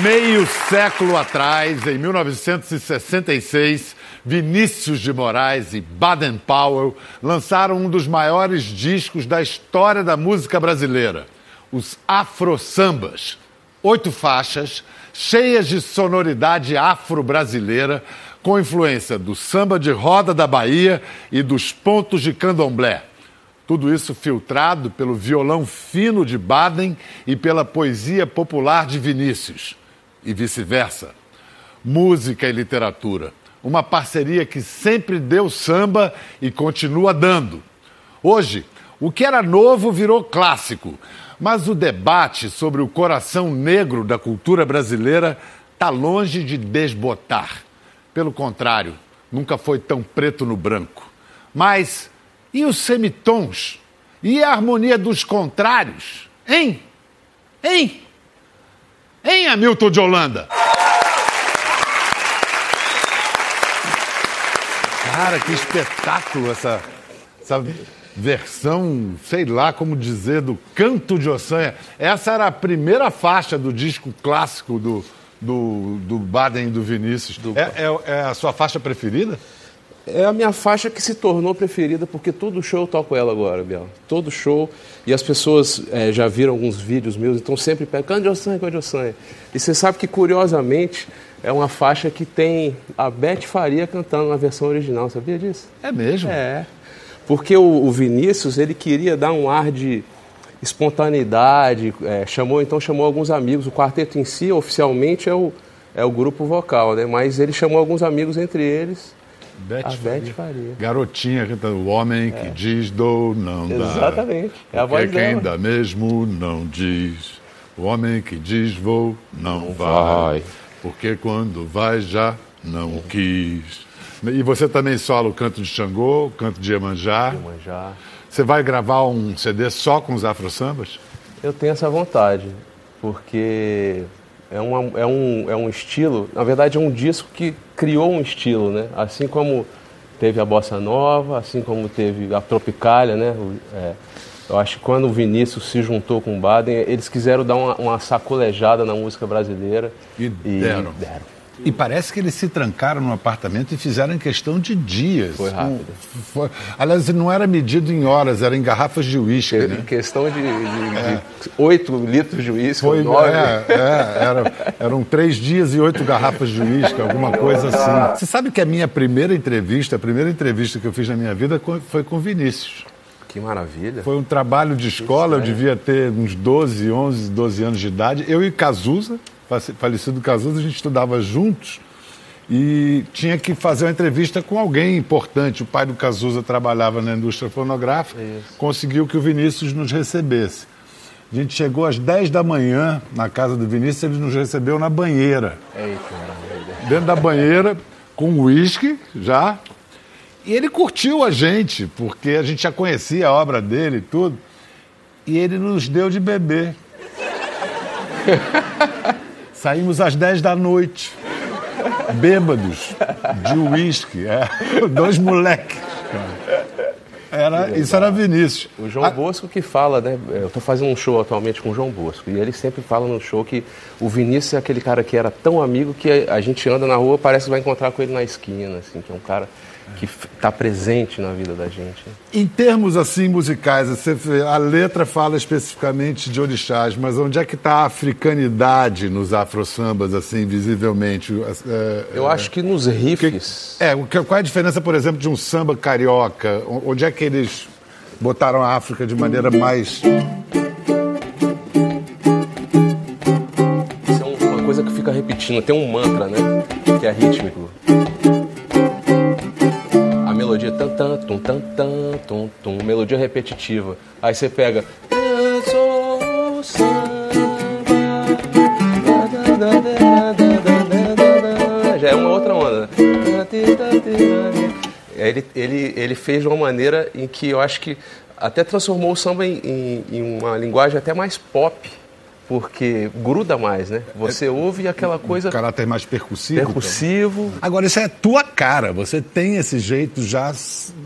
Meio século atrás, em 1966, Vinícius de Moraes e Baden Powell lançaram um dos maiores discos da história da música brasileira, os Afro Sambas. Oito faixas, cheias de sonoridade afro-brasileira, com influência do samba de roda da Bahia e dos pontos de candomblé. Tudo isso filtrado pelo violão fino de Baden e pela poesia popular de Vinícius, e vice-versa. Música e literatura, uma parceria que sempre deu samba e continua dando. Hoje, o que era novo virou clássico, mas o debate sobre o coração negro da cultura brasileira está longe de desbotar. Pelo contrário, nunca foi tão preto no branco. Mas e os semitons? E a harmonia dos contrários? Hein? Hein? Hein, Hamilton de Holanda? Cara, que espetáculo essa, essa versão, sei lá como dizer, do Canto de Ossanha. Essa era a primeira faixa do disco clássico do, do, do Baden e do Vinícius. Do... É, é, é a sua faixa preferida? É a minha faixa que se tornou preferida, porque todo show eu toco ela agora, Biel. Todo show. E as pessoas é, já viram alguns vídeos meus, então sempre pegam Canto de Ossanha, de Ossanha. E você sabe que, curiosamente, é uma faixa que tem a Beth Faria cantando na versão original, sabia disso? É mesmo? É. Porque o, o Vinícius, ele queria dar um ar de espontaneidade, é, chamou, então chamou alguns amigos. O quarteto em si, oficialmente, é o, é o grupo vocal, né? Mas ele chamou alguns amigos, entre eles Beth, a Beth Faria. Garotinha cantando O Homem que é. diz dou, não dá. Exatamente. É a voz quem dá mesmo não diz. O homem que diz vou, não, não vai. vai. Porque quando vai já não é. quis. E você também sola o canto de Xangô, o canto de Iemanjá. Iemanjá. Você vai gravar um CD só com os afro-sambas? Eu tenho essa vontade, porque é, uma, é, um, é um estilo, na verdade é um disco que criou um estilo, né? Assim como teve a Bossa Nova, assim como teve a Tropicália, né? É, eu acho que quando o Vinícius se juntou com o Baden, eles quiseram dar uma, uma sacolejada na música brasileira. E, e deram. deram. E parece que eles se trancaram no apartamento e fizeram em questão de dias. Foi rápido. Foi, aliás, não era medido em horas, era em garrafas de uísque. Né? Em questão de, oito é. litros de uísque, Foi, nove. É, é, era, eram três dias e oito garrafas de uísque, alguma coisa assim. Você sabe que a minha primeira entrevista, a primeira entrevista que eu fiz na minha vida foi com Vinícius. Que maravilha. Foi um trabalho de escola, eu devia ter uns 12, 11, 12 anos de idade. Eu e Cazuza, falecido Cazuza, a gente estudava juntos e tinha que fazer uma entrevista com alguém importante. O pai do Cazuza trabalhava na indústria fonográfica, Isso. conseguiu que o Vinícius nos recebesse. A gente chegou às 10 da manhã na casa do Vinícius, ele nos recebeu na banheira. Eita, Dentro da banheira, com uísque já. E ele curtiu a gente, porque a gente já conhecia a obra dele e tudo. E ele nos deu de beber. Saímos às 10 da noite, bêbados, de uísque. É, dois moleques. Era, isso era Vinícius. O João Bosco que fala, né? Eu estou fazendo um show atualmente com o João Bosco. E ele sempre fala no show que o Vinícius é aquele cara que era tão amigo que a gente anda na rua parece que vai encontrar com ele na esquina, assim, que é um cara que está presente na vida da gente. Em termos assim musicais, a letra fala especificamente de orixás, mas onde é que está a africanidade nos afro-sambas, assim, visivelmente? É, Eu é, acho que nos riffs... Que, é, qual é a diferença, por exemplo, de um samba carioca? Onde é que eles botaram a África de maneira mais... Isso é uma coisa que fica repetindo, tem um mantra, né, que é rítmico tum tan tum tum, melodia repetitiva. Aí você pega já é uma outra onda. Ele, ele, ele fez de uma maneira em que eu acho que até transformou o samba em, em, em uma linguagem até mais pop porque gruda mais, né? Você é, ouve aquela coisa. Um caráter mais percussivo. Percussivo. Agora, isso é tua cara. Você tem esse jeito já.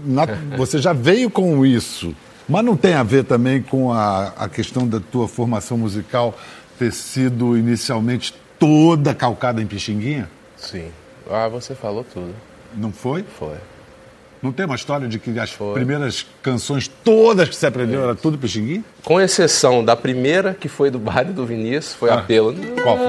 Na, você já veio com isso. Mas não tem a ver também com a, a questão da tua formação musical ter sido inicialmente toda calcada em Pixinguinha? Sim. Ah, você falou tudo. Não foi? Foi. Não tem uma história de que as foi. primeiras canções todas que você aprendeu é. era tudo Pixinguinha? Com exceção da primeira, que foi do Baile do Vinícius, foi ah. apelo. Qual foi?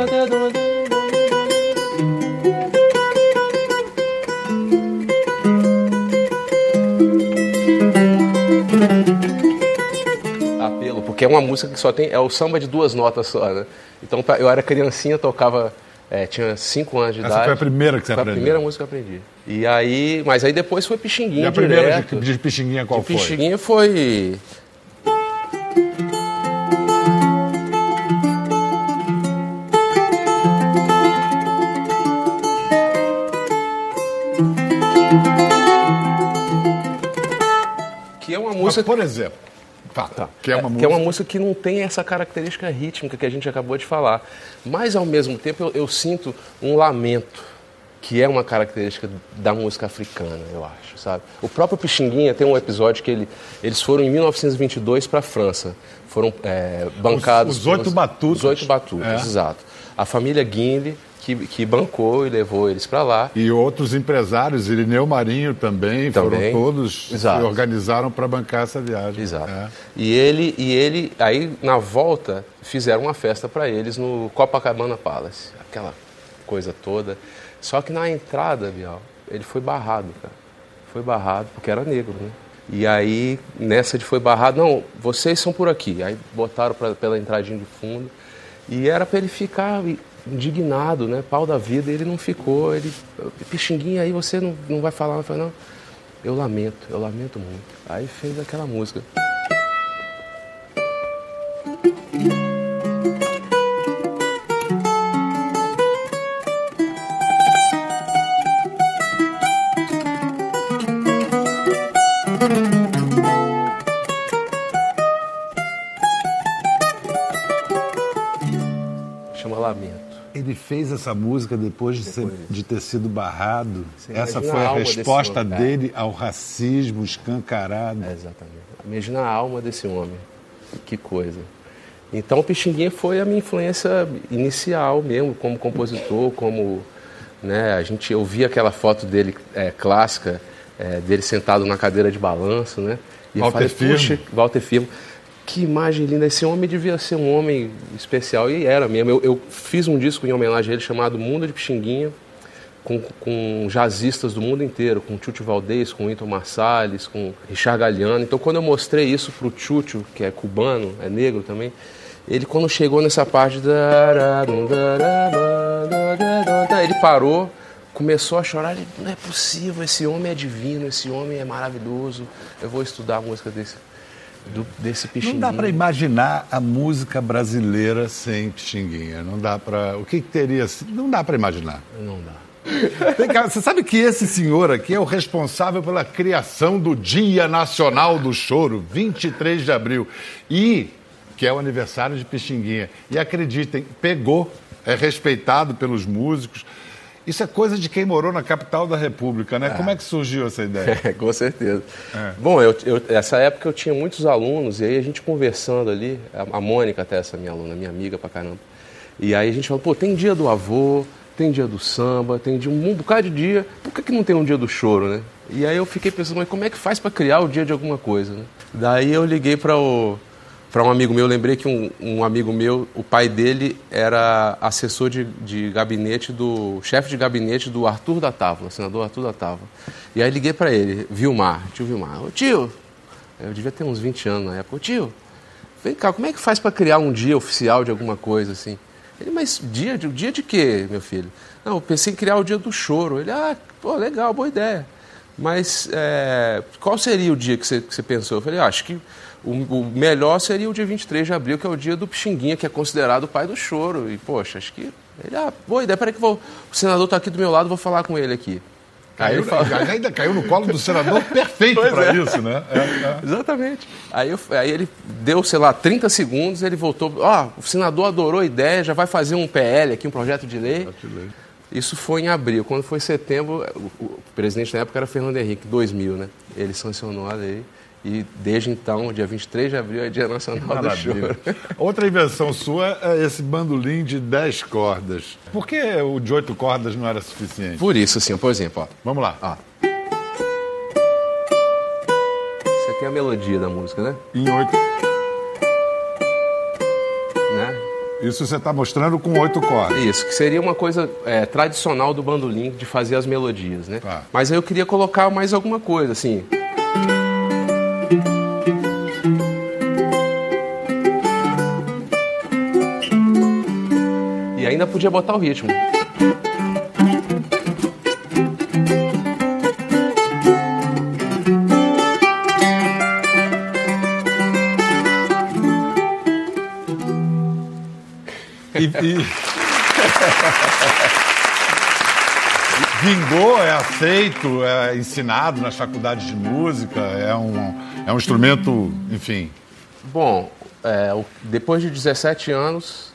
porque é uma música que só tem. É o samba de duas notas só, né? Então eu era criancinha, tocava. É, tinha 5 anos de Essa idade. foi a primeira que você foi aprendeu? a primeira música que eu aprendi. E aí, mas aí depois foi Pixinguinha e a primeira de, de Pixinguinha qual de foi? Pixinguinha foi... Que é uma música... Mas, por exemplo, Tá, tá. Que, é uma é, música... que é uma música que não tem essa característica rítmica que a gente acabou de falar. Mas, ao mesmo tempo, eu, eu sinto um lamento, que é uma característica da música africana, eu acho, sabe? O próprio Pixinguinha tem um episódio que ele, eles foram em 1922 para a França. Foram é, bancados... Os, os oito batutos. Os oito batutos, é. exato. A família Guinle que, que bancou e levou eles para lá. E outros empresários, Irineu Marinho também, também. foram todos Exato. organizaram para bancar essa viagem. Exato. É. E ele e ele aí na volta fizeram uma festa para eles no Copacabana Palace, aquela coisa toda. Só que na entrada, Bial, ele foi barrado, cara. Foi barrado porque era negro, né? E aí, nessa de foi barrado, não, vocês são por aqui. Aí botaram pra, pela entradinha de fundo. E era para ele ficar indignado, né? Pau da vida, ele não ficou, ele. Pixinguinha, aí você não, não vai falar, eu falei, não, eu lamento, eu lamento muito. Aí fez aquela música. Ele fez essa música depois de, depois ser, de ter sido barrado. Você essa foi a, a resposta dele ao racismo escancarado. É, exatamente. Imagina a alma desse homem. Que coisa. Então, o Pixinguinha foi a minha influência inicial mesmo, como compositor, como. Né, a gente ouvia aquela foto dele é, clássica, é, dele sentado na cadeira de balanço, né? E Walter eu falei, Firmo. Walter Firmo que imagem linda. Esse homem devia ser um homem especial. E era mesmo. Eu, eu fiz um disco em homenagem a ele chamado Mundo de Pixinguinha, com, com jazzistas do mundo inteiro, com Chucho Valdez, com Ito Marsalis, com Richard Galliano. Então, quando eu mostrei isso para o Chucho, que é cubano, é negro também, ele, quando chegou nessa parte. Ele parou, começou a chorar. Ele, não é possível, esse homem é divino, esse homem é maravilhoso. Eu vou estudar a música desse do, desse Pixinguinha. Não dá para imaginar a música brasileira sem Pixinguinha. Não dá para. O que, que teria. Não dá para imaginar. Não dá. Você sabe que esse senhor aqui é o responsável pela criação do Dia Nacional do Choro, 23 de abril. E que é o aniversário de Pixinguinha. E acreditem, pegou, é respeitado pelos músicos. Isso é coisa de quem morou na capital da República, né? É. Como é que surgiu essa ideia? É, com certeza. É. Bom, eu, eu, essa época eu tinha muitos alunos, e aí a gente conversando ali, a, a Mônica até, essa minha aluna, minha amiga pra caramba. E aí a gente falou, pô, tem dia do avô, tem dia do samba, tem dia, um, um bocado de dia, por que, que não tem um dia do choro, né? E aí eu fiquei pensando, mas como é que faz para criar o dia de alguma coisa, né? Daí eu liguei para o para um amigo meu, eu lembrei que um, um, amigo meu, o pai dele era assessor de, de gabinete do chefe de gabinete do Arthur da Távola, senador Arthur da Távola. E aí liguei para ele, Vilmar, tio Vilmar, ô tio, eu devia ter uns 20 anos na época, ô tio, vem cá, como é que faz para criar um dia oficial de alguma coisa assim? Ele, mas dia, dia de quê, meu filho? Não, eu pensei em criar o dia do choro. Ele, ah, pô, legal, boa ideia. Mas é, qual seria o dia que você, que você pensou? Eu falei, ah, acho que o, o, melhor seria o dia 23 de abril, que é o dia do Pixinguinha, que é considerado o pai do choro. E, poxa, acho que. Ele, ah, boa ideia, peraí que vou, o senador está aqui do meu lado, vou falar com ele aqui. Caiu, aí fala... Ainda caiu no colo do senador perfeito para é. isso, né? É, é. Exatamente. Aí, eu, aí, ele deu, sei lá, 30 segundos, ele voltou. Ó, oh, o senador adorou a ideia, já vai fazer um PL aqui, um projeto de lei. Projeto de lei. Isso foi em abril. Quando foi setembro, o, o presidente na época era Fernando Henrique, 2000, né? Ele sancionou a lei. E desde então, dia 23 de abril, é Dia Nacional do Choro. Outra invenção sua é esse bandolim de 10 cordas. Por que o de 8 cordas não era suficiente? Por isso, assim, por exemplo, ó. Vamos lá. ó. Você tem a melodia da música, né? Em 8. né? Isso você está mostrando com 8 cordas. Isso, que seria uma coisa é, tradicional do bandolim de fazer as melodias, né? Tá. Mas aí eu queria colocar mais alguma coisa, assim. E ainda podia botar o ritmo. Vingou, é aceito, é ensinado nas faculdades de música, é um, é um instrumento, enfim. Bom, é, depois de 17 anos,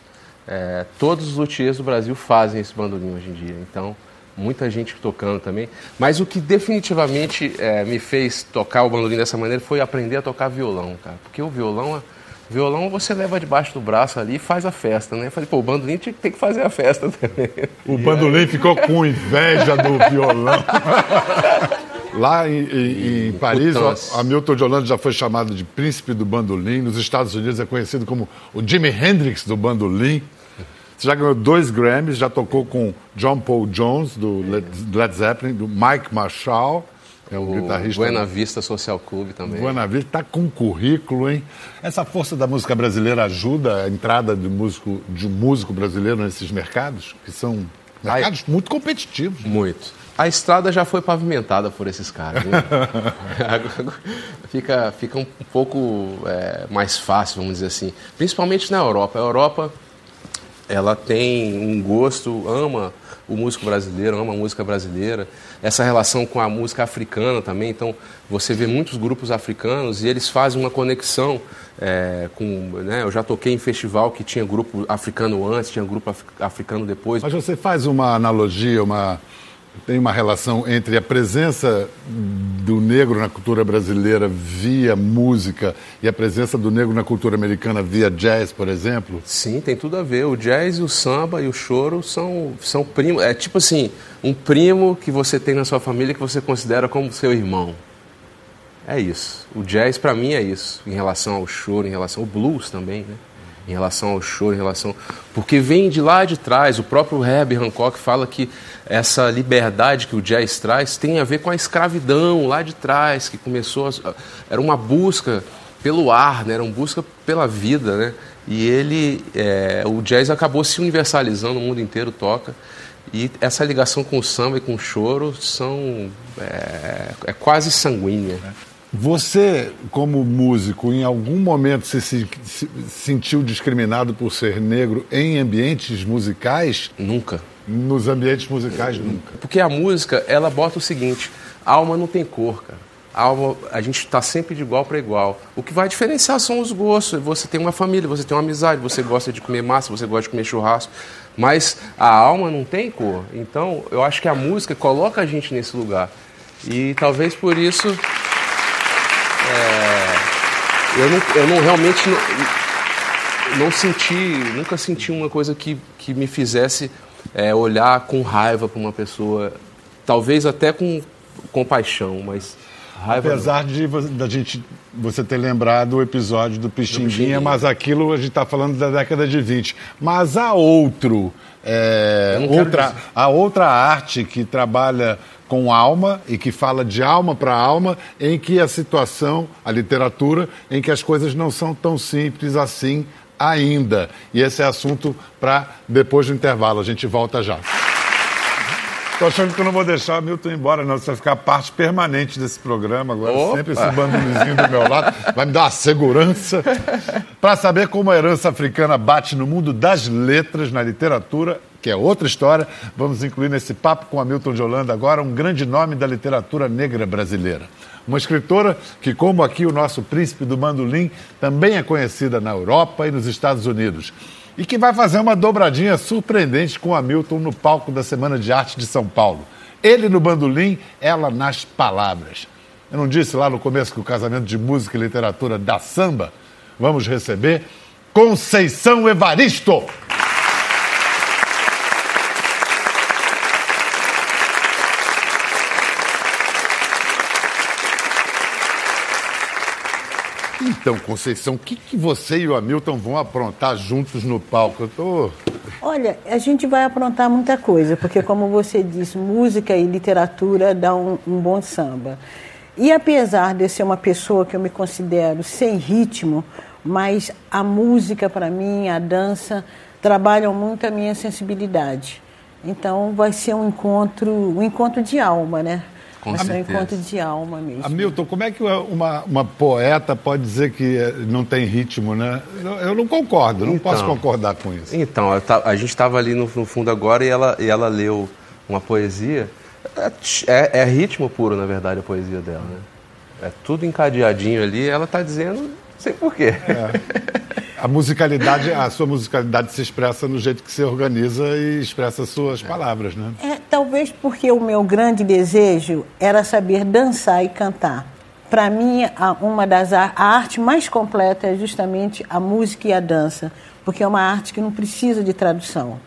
é, todos os luthiers do Brasil fazem esse bandolim hoje em dia. Então, muita gente tocando também. Mas o que definitivamente é, me fez tocar o bandolim dessa maneira foi aprender a tocar violão, cara. Porque o violão, violão você leva debaixo do braço ali e faz a festa, né? Eu falei, pô, o bandolim tinha que ter que fazer a festa também. O bandolim ficou com inveja do violão. Lá em, em- em Paris, o Hamilton de Holanda já foi chamado de príncipe do bandolim. Nos Estados Unidos é conhecido como o Jimi Hendrix do bandolim. Você já ganhou dois Grammys, já tocou com John Paul Jones, do Led Zeppelin, do Mike Marshall, é o, O guitarrista Buena Vista Social Club também. Buena Vista está com currículo, hein? Essa força da música brasileira ajuda a entrada de, músico, de um músico brasileiro nesses mercados, que são mercados muito competitivos. Muito. A estrada já foi pavimentada por esses caras. Né? Fica, fica um pouco é, mais fácil, vamos dizer assim. Principalmente na Europa. A Europa ela tem um gosto, ama o músico brasileiro, ama a música brasileira. Essa relação com a música africana também. Então, você vê muitos grupos africanos e eles fazem uma conexão é, com... Né? Eu já toquei em festival que tinha grupo africano antes, tinha grupo af- africano depois. Mas você faz uma analogia, uma tem uma relação entre a presença do negro na cultura brasileira via música e a presença do negro na cultura americana via jazz, por exemplo? Sim, tem tudo a ver. O jazz, o samba e o choro são, são primos. É tipo assim, um primo que você tem na sua família que você considera como seu irmão. É isso. O jazz para mim é isso, em relação ao choro, em relação ao blues também, né? Em relação ao choro, em relação. Porque vem de lá de trás, o próprio Herbie Hancock fala que essa liberdade que o jazz traz tem a ver com a escravidão lá de trás, que começou. A... Era uma busca pelo ar, né? era uma busca pela vida, né? E ele, é... o jazz acabou se universalizando, o mundo inteiro toca. E essa ligação com o samba e com o choro são é, é quase sanguínea. Você, como músico, em algum momento você se, se sentiu discriminado por ser negro em ambientes musicais? Nunca. Nos ambientes musicais, nunca. Porque a música, ela bota o seguinte: a alma não tem cor, cara. A alma, a gente está sempre de igual para igual. O que vai diferenciar são os gostos. Você tem uma família, você tem uma amizade, você gosta de comer massa, você gosta de comer churrasco. Mas a alma não tem cor. Então, eu acho que a música coloca a gente nesse lugar. E talvez por isso. É, eu, não, eu não realmente. Não, não senti. Nunca senti uma coisa que, que me fizesse é, olhar com raiva para uma pessoa. Talvez até com compaixão, mas. Raiva não. Apesar de vo- da gente você ter lembrado o episódio do Pixinguinha, Pixinguinha. mas aquilo a gente está falando da década de 20. Mas há outro, é, não outra, há outra arte que trabalha com alma e que fala de alma para alma, em que a situação, a literatura, em que as coisas não são tão simples assim ainda. E esse é assunto para depois do intervalo. A gente volta já. Tô achando que eu não vou deixar o Milton ir embora, não. Você vai ficar parte permanente desse programa agora. Opa! Sempre esse bandonezinho do meu lado. Vai me dar uma segurança. Para saber como a herança africana bate no mundo das letras, na literatura, que é outra história, vamos incluir nesse papo com a Milton de Holanda agora um grande nome da literatura negra brasileira. Uma escritora que, como aqui o nosso príncipe do bandolim, também é conhecida na Europa e nos Estados Unidos e que vai fazer uma dobradinha surpreendente com Hamilton no palco da Semana de Arte de São Paulo. Ele no bandolim, ela nas palavras. Eu não disse lá no começo que o casamento de música e literatura da samba? Vamos receber Conceição Evaristo. Então, Conceição, o que, que você e o Hamilton vão aprontar juntos no palco? Eu tô... Olha, a gente vai aprontar muita coisa, porque, como você disse, música e literatura dão um, um bom samba. E apesar de ser uma pessoa que eu me considero sem ritmo, mas a música para mim, a dança, trabalham muito a minha sensibilidade. Então vai ser um encontro, um encontro de alma, né? Com Vai ser um encontro de alma mesmo. Hamilton, como é que uma, uma poeta pode dizer que eh, não tem ritmo, né? Eu não concordo, não então, posso concordar com isso. Então, a gente estava ali no, no, fundo agora e ela, e ela leu uma poesia. É, é, é, ritmo puro, na verdade, a poesia dela, né? É tudo encadeadinho ali, ela está dizendo, não sei porquê. É. A musicalidade, a sua musicalidade se expressa no jeito que você organiza e expressa suas palavras, né? É, talvez porque o meu grande desejo era saber dançar e cantar. Para mim, uma das a arte mais completa é justamente a música e a dança, porque é uma arte que não precisa de tradução.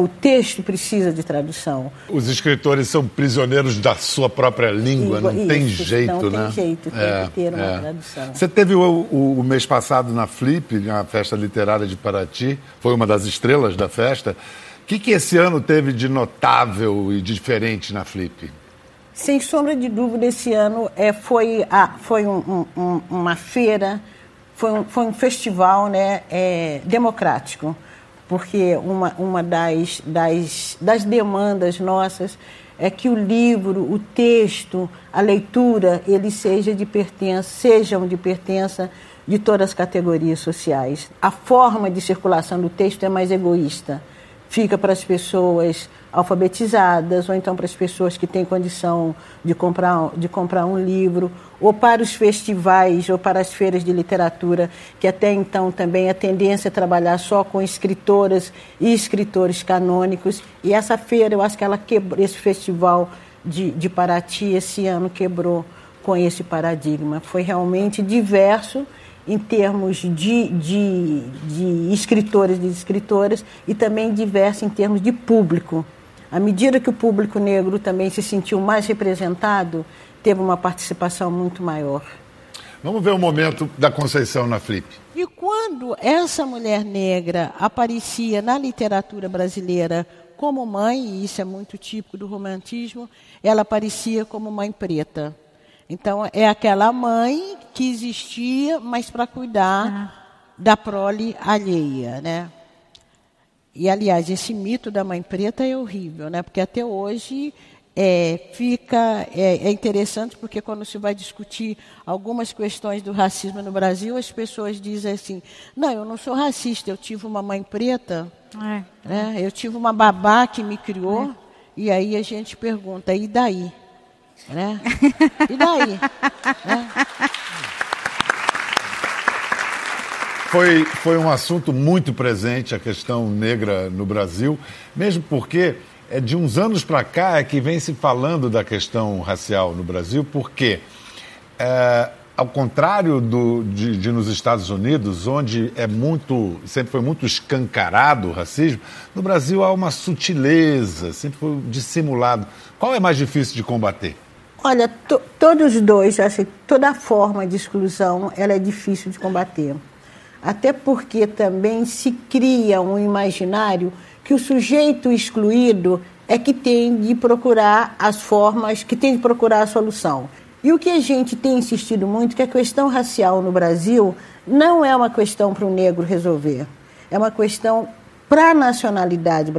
O texto precisa de tradução. Os escritores são prisioneiros da sua própria língua, não Isso, tem jeito, não né? Não tem jeito, tem é, que ter uma é. tradução. Você teve o, o, o, mês passado na Flip, na festa literária de Paraty, foi uma das estrelas da festa. O que, que esse ano teve de notável e diferente na Flip? Sem sombra de dúvida, esse ano é, foi, a, foi um, um, uma feira, foi um, foi um festival né, é, democrático porque uma, uma das, das, das demandas nossas é que o livro, o texto, a leitura, eles seja de pertença, sejam de pertença de todas as categorias sociais. A forma de circulação do texto é mais egoísta fica para as pessoas alfabetizadas, ou então para as pessoas que têm condição de comprar, de comprar um livro, ou para os festivais, ou para as feiras de literatura, que até então também a tendência é trabalhar só com escritoras e escritores canônicos. E essa feira, eu acho que ela quebrou, esse festival de, de Paraty esse ano quebrou com esse paradigma. Foi realmente diverso em termos de, de, de escritores e escritoras e também diverso em termos de público. À medida que o público negro também se sentiu mais representado, teve uma participação muito maior. Vamos ver o momento da Conceição na Flip. E quando essa mulher negra aparecia na literatura brasileira como mãe, e isso é muito típico do romantismo, ela aparecia como mãe preta. Então, é aquela mãe que existia, mas para cuidar ah. da prole alheia, né? E, aliás, esse mito da mãe preta é horrível, né? Porque até hoje é, fica é, é, interessante porque quando se vai discutir algumas questões do racismo no Brasil, as pessoas dizem assim: não, eu não sou racista, eu tive uma mãe preta, é. né? eu tive uma babá que me criou, é. e aí a gente pergunta: e daí? Né? E daí? né? Foi, foi um assunto muito presente a questão negra no Brasil, mesmo porque é de uns anos para cá é que vem se falando da questão racial no Brasil, porque é, ao contrário do, de, de, nos Estados Unidos, onde é muito, sempre foi muito escancarado o racismo, no Brasil há uma sutileza, sempre foi dissimulado. Qual é mais difícil de combater? Olha, to, todos os dois, toda forma de exclusão ela é difícil de combater. Até porque também se cria um imaginário que o sujeito excluído é que tem de procurar as formas, que tem de procurar a solução. E o que a gente tem insistido muito é que a questão racial no Brasil não é uma questão para o negro resolver, é uma questão para a nacionalidade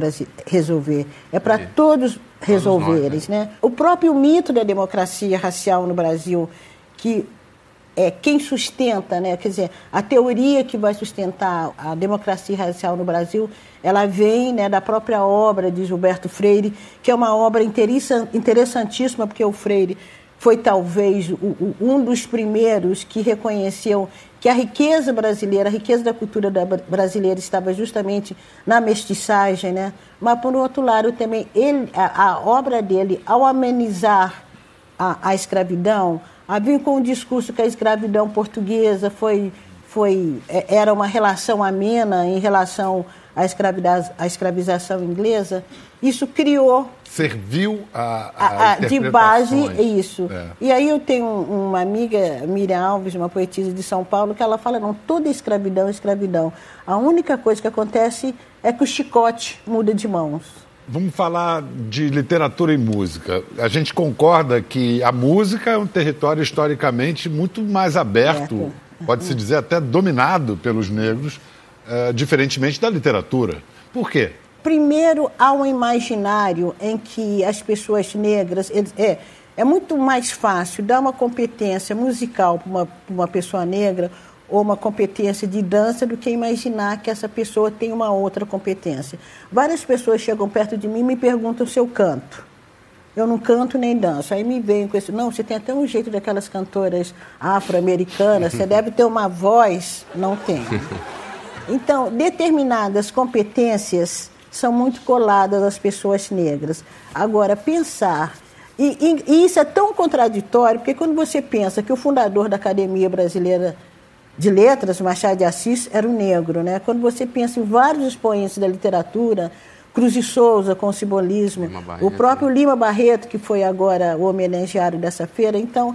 resolver, é para todos resolverem. Né? né? O próprio mito da democracia racial no Brasil, que é quem sustenta, né? quer dizer, a teoria que vai sustentar a democracia racial no Brasil, ela vem né, da própria obra de Gilberto Freire, que é uma obra interessantíssima, porque o Freire foi talvez um dos primeiros que reconheceu que a riqueza brasileira, a riqueza da cultura brasileira estava justamente na mestiçagem, né? Mas por outro lado também ele, a, a obra dele, ao amenizar a, a escravidão, a vir com o discurso que a escravidão portuguesa foi, foi, é, era uma relação amena em relação à, à escravização inglesa, isso criou serviu a, a, a de base isso. É. E aí eu tenho uma amiga, Miriam Alves, uma poetisa de São Paulo, que ela fala não, toda escravidão é escravidão. A única coisa que acontece é que o chicote muda de mãos. Vamos falar de literatura e música. A gente concorda que a música é um território historicamente muito mais aberto, pode-se dizer até dominado pelos negros, uh, diferentemente da literatura. Por quê? Primeiro, há um imaginário em que as pessoas negras. É, é muito mais fácil dar uma competência musical para uma, uma pessoa negra ou uma competência de dança do que imaginar que essa pessoa tem uma outra competência. Várias pessoas chegam perto de mim e me perguntam se eu canto. Eu não canto nem danço. Aí me vem com isso. Não, você tem até um jeito daquelas cantoras afro-americanas, você deve ter uma voz. Não tem. Então, determinadas competências são muito coladas às pessoas negras. Agora, pensar. E, e, e isso é tão contraditório, porque quando você pensa que o fundador da Academia Brasileira de letras, Machado de Assis, era um negro. Né? Quando você pensa em vários expoentes da literatura, Cruz e Souza com o simbolismo, o próprio Lima Barreto, que foi agora o homenageário dessa feira. Então,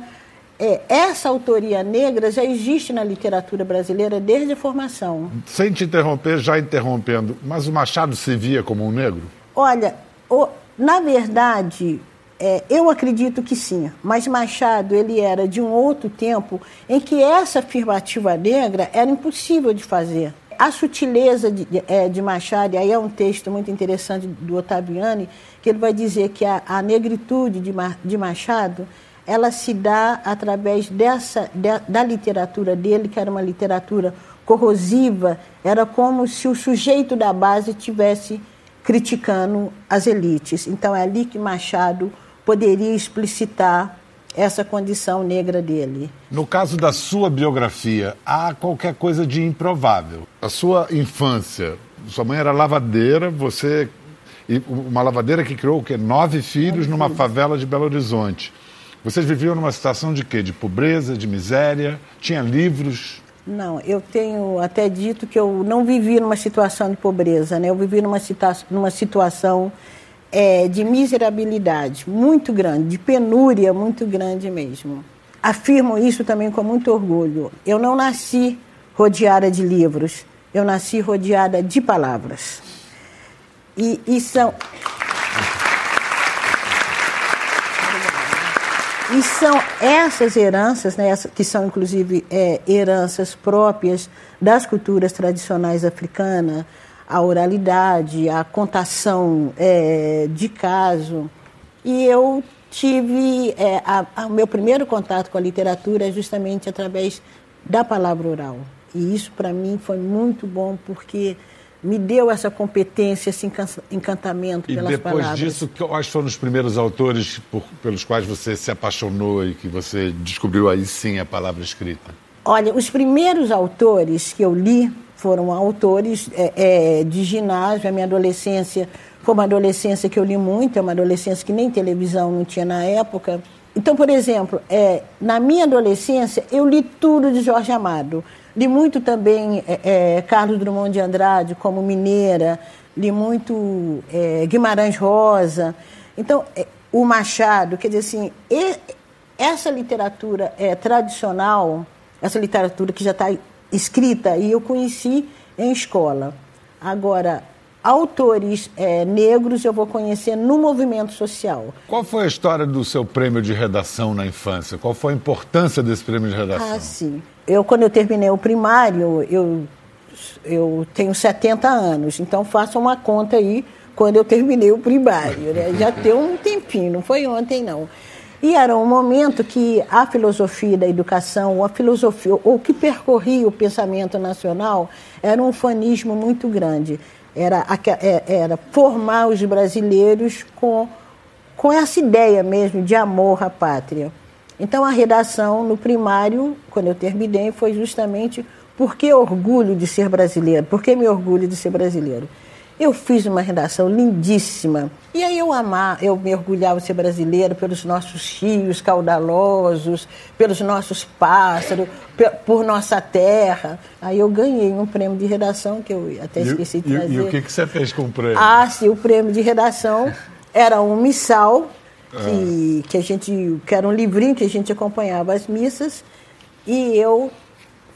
é, essa autoria negra já existe na literatura brasileira desde a formação. Sem te interromper, já interrompendo, mas o Machado se via como um negro? Olha, o, na verdade, é, eu acredito que sim, mas Machado ele era de um outro tempo em que essa afirmativa negra era impossível de fazer. A sutileza de, é, de Machado, e aí é um texto muito interessante do Ottaviani, que ele vai dizer que a, a negritude de, de Machado ela se dá através dessa de, da literatura dele, que era uma literatura corrosiva, era como se o sujeito da base tivesse criticando as elites. Então é ali que Machado poderia explicitar essa condição negra dele. No caso da sua biografia, há qualquer coisa de improvável. A sua infância, sua mãe era lavadeira, você uma lavadeira que criou o quê? Nove filhos numa favela de Belo Horizonte. Vocês viviam numa situação de quê? De pobreza, de miséria? Tinha livros? Não, eu tenho até dito que eu não vivi numa situação de pobreza, né? Eu vivi numa, situa numa situação é, de miserabilidade muito grande, de penúria muito grande mesmo. Afirmo isso também com muito orgulho. Eu não nasci rodeada de livros, eu nasci rodeada de palavras. E, e são. E são essas heranças, né, que são inclusive é, heranças próprias das culturas tradicionais africanas, a oralidade, a contação é, de caso. E eu tive. É, o meu primeiro contato com a literatura é justamente através da palavra oral. E isso, para mim, foi muito bom, porque me deu essa competência, esse encantamento e pelas palavras. E depois disso, quais foram os primeiros autores por, pelos quais você se apaixonou e que você descobriu aí sim a palavra escrita? Olha, os primeiros autores que eu li foram autores é, é, de ginásio. A minha adolescência foi uma adolescência que eu li muito, é uma adolescência que nem televisão não tinha na época. Então, por exemplo, é, na minha adolescência, eu li tudo de Jorge Amado. Li muito também é, é Carlos Drummond de Andrade, como Mineira, li muito é, Guimarães Rosa. Então, é, o Machado, quer dizer assim, e, essa literatura é, tradicional, essa literatura que já está escrita e eu conheci em escola. Agora, autores é, negros eu vou conhecer no movimento social. Qual foi a história do seu prêmio de redação na infância? Qual foi a importância desse prêmio de redação? Ah, sim. Eu, quando eu terminei o primário, eu, eu tenho 70 anos, então faça uma conta aí quando eu terminei o primário. Né? Já tem um tempinho, não foi ontem, não. E era um momento que a filosofia da educação, a filosofia, ou que percorria o pensamento nacional, era um fanismo muito grande. Era, é, era formar os brasileiros com, com essa ideia mesmo de amor à pátria. Então a redação no primário, quando eu terminei, foi justamente por que orgulho de ser brasileiro? Por que me orgulho de ser brasileiro? Eu fiz uma redação lindíssima. E aí eu amar, eu me orgulhava de ser brasileira pelos nossos rios caudalosos, pelos nossos pássaros, por nossa terra. Aí eu ganhei um prêmio de redação que eu até esqueci de trazer. E, e o que, que você fez com o prêmio? Ah, sim, o prêmio de redação era um missal, que, ah. que a gente, que era um livrinho que a gente acompanhava as missas, e eu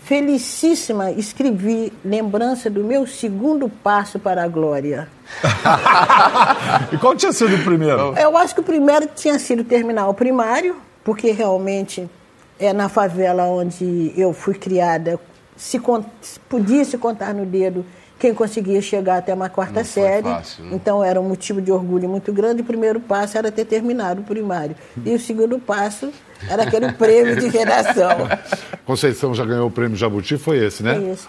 felicíssima, escrevi lembrança do meu segundo passo para a glória. e qual tinha sido o primeiro? Eu acho que o primeiro tinha sido terminar o primário, porque realmente é na favela onde eu fui criada, se podia se contar no dedo quem conseguia chegar até uma quarta série. Fácil, né? Então era um motivo de orgulho muito grande. O primeiro passo era ter terminado o primário. E o segundo passo era aquele prêmio de redação. Conceição já ganhou o prêmio Jabuti, foi esse, né? Esse.